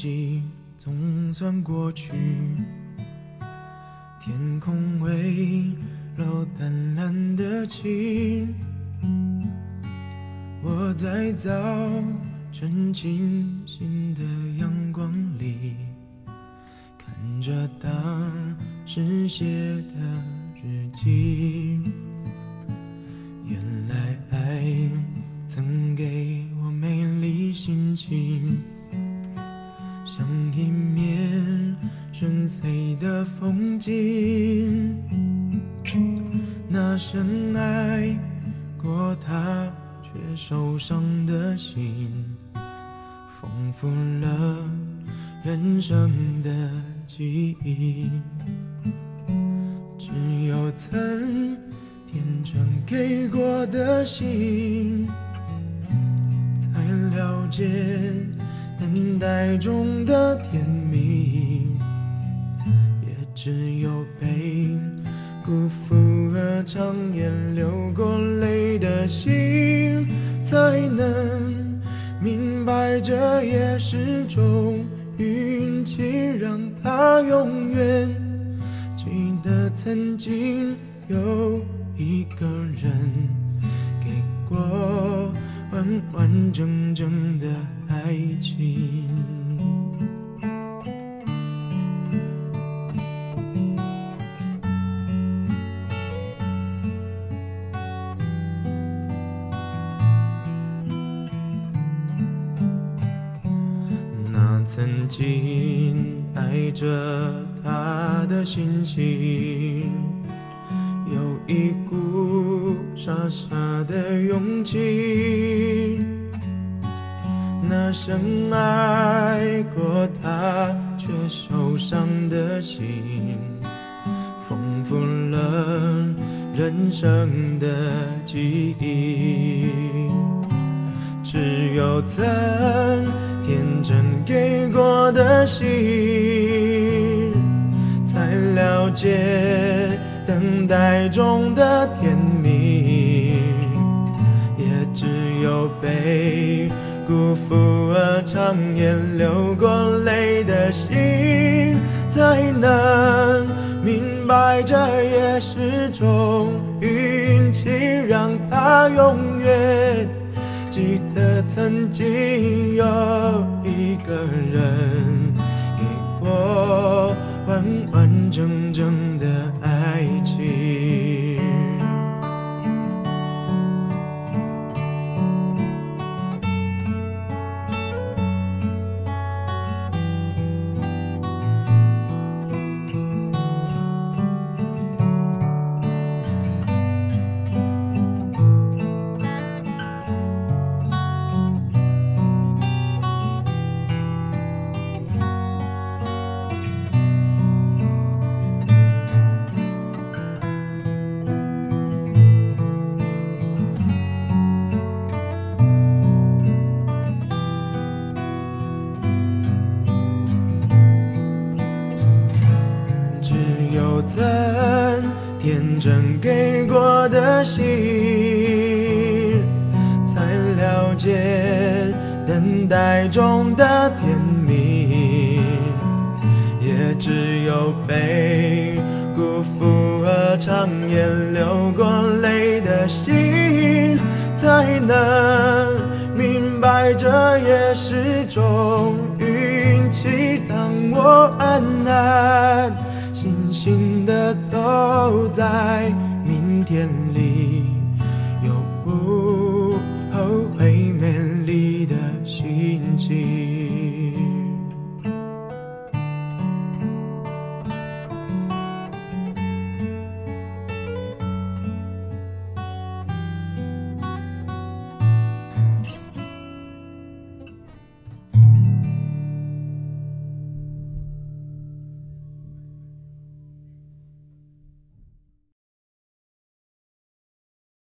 季总算过去，天空微露淡蓝的晴。我在早晨清新的阳光里，看着当时写的日记。原来爱像一面深邃的风景。那深爱过他却受伤的心，丰富了人生的记忆。只有曾天真给过的心，才了解等待中的甜蜜。也只有被辜负而长夜流过泪的心，才能明白这也是种运气，让他永远记得曾经有一个人完完整整的爱情。那曾经爱着他的心情，有一股傻傻的勇气。深爱过他却受伤的心，丰富了人生的记忆。只有曾天真给过的心，才了解等待中的甜蜜。也只有被辜负而长夜流过泪的心，才能明白这也是种运气，让他永远。记得曾经有一个人给过曾天真给过的心，才了解等待中的甜蜜。也只有被辜负而长夜流过泪的心，才能明白这也是种运气。当我安安心心的走在明天里。